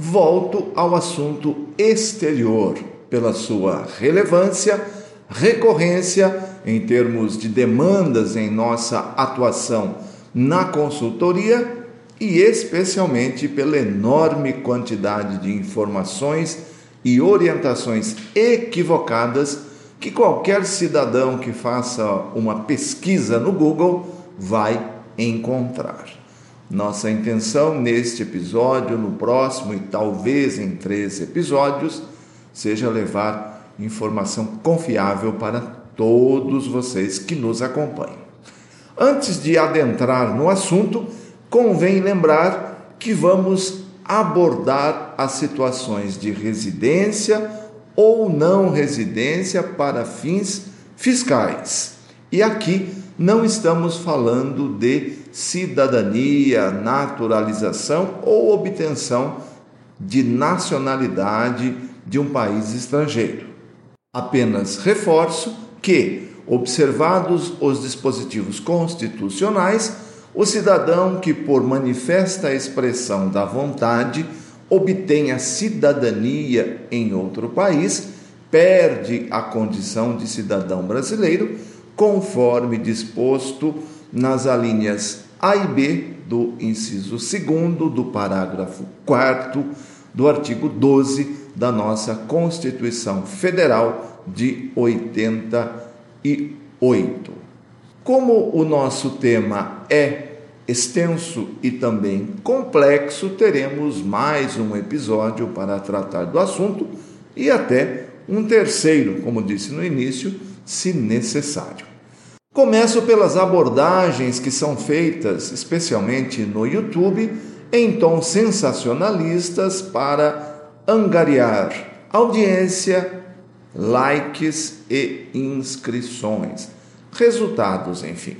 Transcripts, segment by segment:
volto ao assunto exterior, pela sua relevância, recorrência em termos de demandas em nossa atuação na consultoria e especialmente pela enorme quantidade de informações e orientações equivocadas que qualquer cidadão que faça uma pesquisa no Google vai encontrar. Nossa intenção neste episódio, no próximo e talvez em três episódios, seja levar informação confiável para todos vocês que nos acompanham. Antes de adentrar no assunto, convém lembrar que vamos abordar as situações de residência ou não residência para fins fiscais. E aqui não estamos falando de cidadania, naturalização ou obtenção de nacionalidade de um país estrangeiro. Apenas reforço que, observados os dispositivos constitucionais, o cidadão que, por manifesta expressão da vontade, obtém a cidadania em outro país, perde a condição de cidadão brasileiro conforme disposto nas alíneas A e B do inciso 2 do parágrafo 4 do artigo 12 da nossa Constituição Federal de 88. Como o nosso tema é extenso e também complexo, teremos mais um episódio para tratar do assunto e até um terceiro, como disse no início, se necessário. Começo pelas abordagens que são feitas, especialmente no YouTube, em tons sensacionalistas para angariar audiência, likes e inscrições. Resultados, enfim.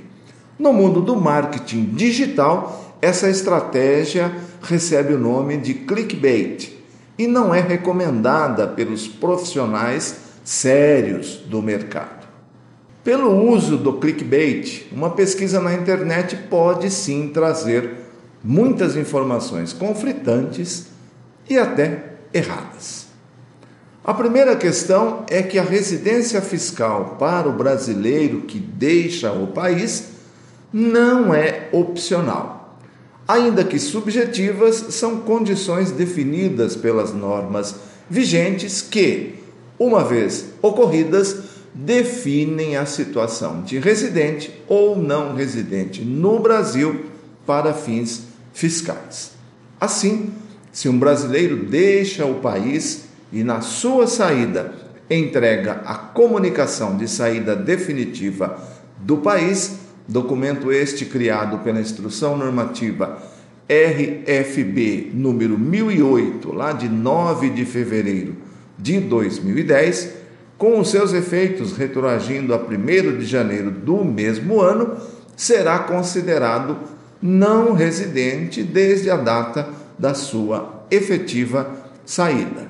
No mundo do marketing digital, essa estratégia recebe o nome de clickbait e não é recomendada pelos profissionais sérios do mercado. Pelo uso do clickbait, uma pesquisa na internet pode sim trazer muitas informações conflitantes e até erradas. A primeira questão é que a residência fiscal para o brasileiro que deixa o país não é opcional. Ainda que subjetivas, são condições definidas pelas normas vigentes que, uma vez ocorridas, definem a situação de residente ou não residente no Brasil para fins fiscais. Assim, se um brasileiro deixa o país e na sua saída entrega a comunicação de saída definitiva do país, documento este criado pela Instrução Normativa RFB número 1008, lá de 9 de fevereiro de 2010, com os seus efeitos retroagindo a 1 de janeiro do mesmo ano, será considerado não residente desde a data da sua efetiva saída.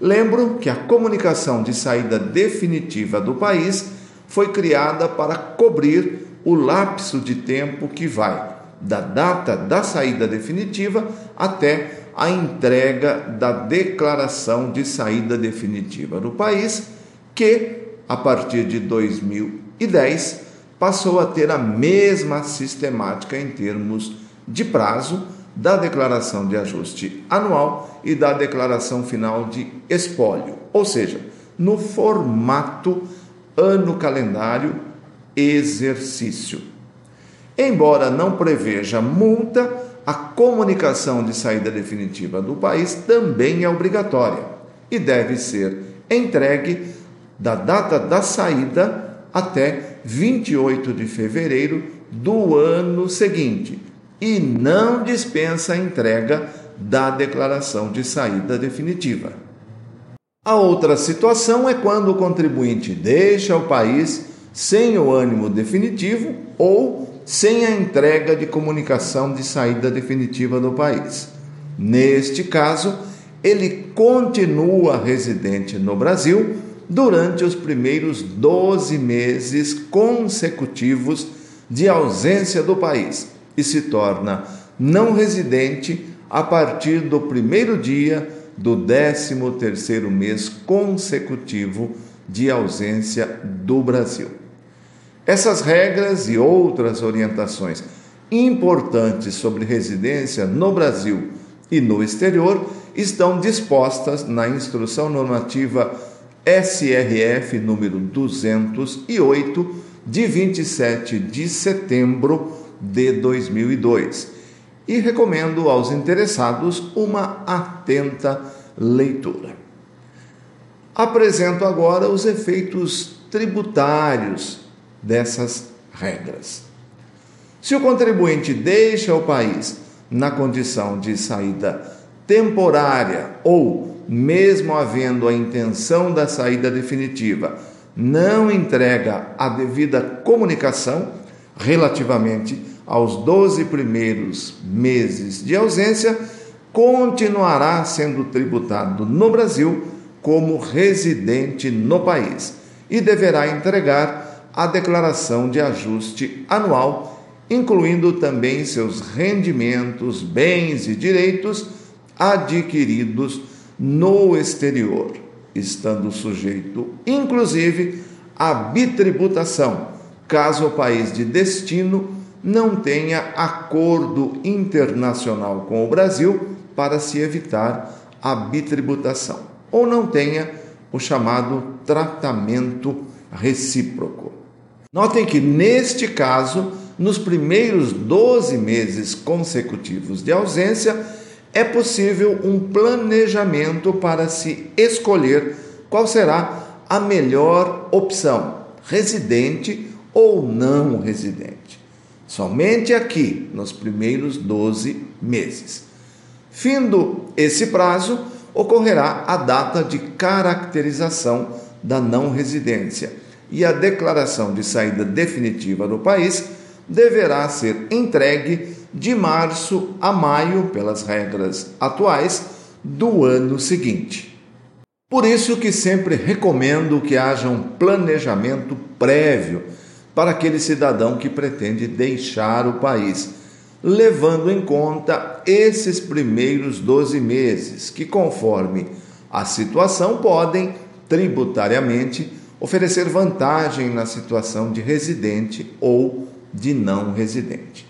Lembro que a comunicação de saída definitiva do país foi criada para cobrir o lapso de tempo que vai da data da saída definitiva até a entrega da declaração de saída definitiva do país que, a partir de 2010, passou a ter a mesma sistemática em termos de prazo da declaração de ajuste anual e da declaração final de espólio, ou seja, no formato ano calendário exercício. Embora não preveja multa, a comunicação de saída definitiva do país também é obrigatória e deve ser entregue da data da saída até 28 de fevereiro do ano seguinte e não dispensa a entrega da declaração de saída definitiva. A outra situação é quando o contribuinte deixa o país sem o ânimo definitivo ou sem a entrega de comunicação de saída definitiva do país. Neste caso, ele continua residente no Brasil durante os primeiros 12 meses consecutivos de ausência do país e se torna não residente a partir do primeiro dia do 13º mês consecutivo de ausência do Brasil. Essas regras e outras orientações importantes sobre residência no Brasil e no exterior estão dispostas na Instrução Normativa SRF número 208 de 27 de setembro de 2002 e recomendo aos interessados uma atenta leitura. Apresento agora os efeitos tributários dessas regras. Se o contribuinte deixa o país na condição de saída temporária ou, mesmo havendo a intenção da saída definitiva, não entrega a devida comunicação relativamente aos 12 primeiros meses de ausência, continuará sendo tributado no Brasil como residente no país e deverá entregar a declaração de ajuste anual, incluindo também seus rendimentos, bens e direitos adquiridos no exterior, estando sujeito, inclusive, à bitributação, caso o país de destino não tenha acordo internacional com o Brasil para se evitar a bitributação, ou não tenha o chamado tratamento recíproco. Notem que, neste caso, nos primeiros 12 meses consecutivos de ausência, é possível um planejamento para se escolher qual será a melhor opção, residente ou não residente. Somente aqui, nos primeiros 12 meses. Findo esse prazo, ocorrerá a data de caracterização da não residência e a declaração de saída definitiva do país deverá ser entregue de março a maio, pelas regras atuais, do ano seguinte. Por isso que sempre recomendo que haja um planejamento prévio para aquele cidadão que pretende deixar o país, levando em conta esses primeiros 12 meses, que, conforme a situação, podem tributariamente oferecer vantagem na situação de residente ou de não residente.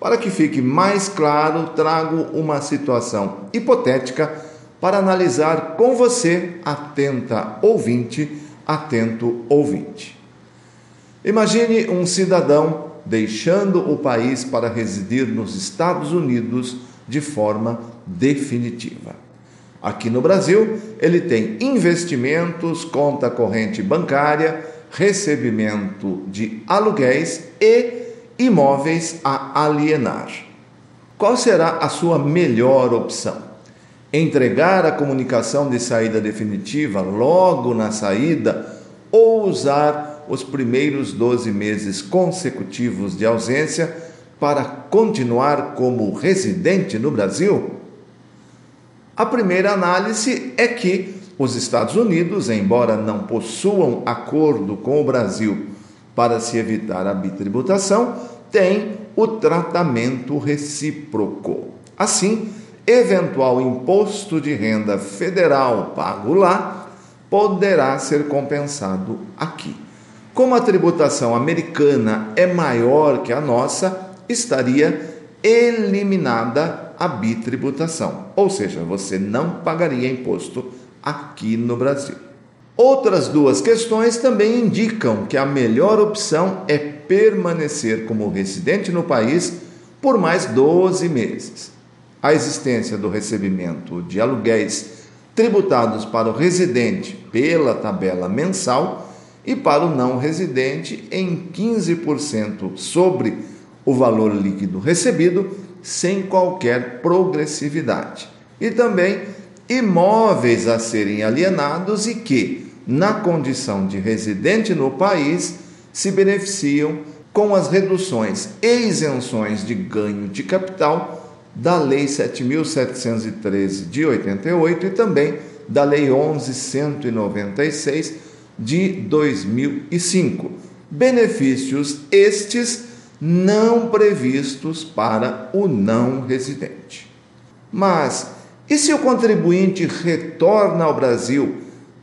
Para que fique mais claro, trago uma situação hipotética para analisar com você, atenta ouvinte, atento ouvinte. Imagine um cidadão deixando o país para residir nos Estados Unidos de forma definitiva. Aqui no Brasil, ele tem investimentos, conta corrente bancária, recebimento de aluguéis e imóveis a alienar. Qual será a sua melhor opção? Entregar a comunicação de saída definitiva logo na saída ou usar os primeiros 12 meses consecutivos de ausência para continuar como residente no Brasil? A primeira análise é que os Estados Unidos, embora não possuam acordo com o Brasil para se evitar a bitributação, tem o tratamento recíproco. Assim, eventual imposto de renda federal pago lá poderá ser compensado aqui. Como a tributação americana é maior que a nossa, estaria eliminada a bitributação, ou seja, você não pagaria imposto aqui no Brasil. Outras duas questões também indicam que a melhor opção é permanecer como residente no país por mais 12 meses. A existência do recebimento de aluguéis tributados para o residente pela tabela mensal e para o não residente em 15% sobre o valor líquido recebido, sem qualquer progressividade. E também imóveis a serem alienados e que, na condição de residente no país, se beneficiam com as reduções e isenções de ganho de capital da Lei 7.713 de 88 e também da Lei 11.196 de 2005. Benefícios estes não previstos para o não residente. Mas e se o contribuinte retorna ao Brasil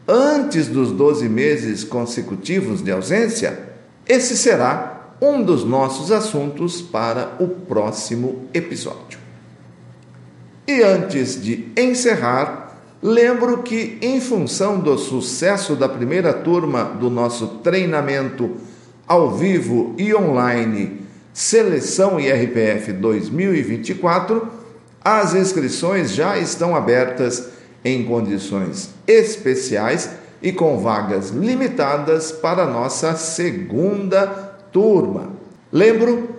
antes dos 12 meses consecutivos de ausência? Esse será um dos nossos assuntos para o próximo episódio. E antes de encerrar, lembro que, em função do sucesso da primeira turma do nosso treinamento ao vivo e online Seleção IRPF 2024, as inscrições já estão abertas em condições especiais e com vagas limitadas para nossa segunda turma. Lembro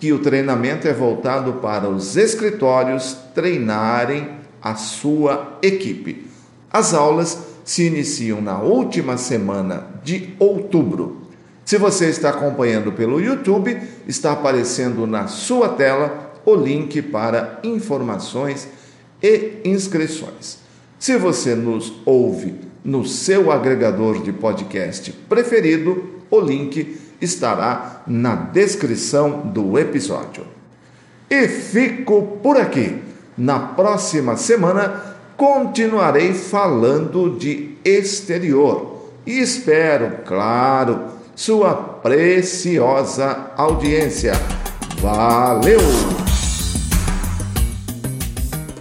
que o treinamento é voltado para os escritórios treinarem a sua equipe. As aulas se iniciam na última semana de outubro. Se você está acompanhando pelo YouTube, está aparecendo na sua tela o link para informações e inscrições. Se você nos ouve no seu agregador de podcast preferido, o link estará na descrição do episódio. E fico por aqui. Na próxima semana continuarei falando de exterior e espero, claro, sua preciosa audiência. Valeu!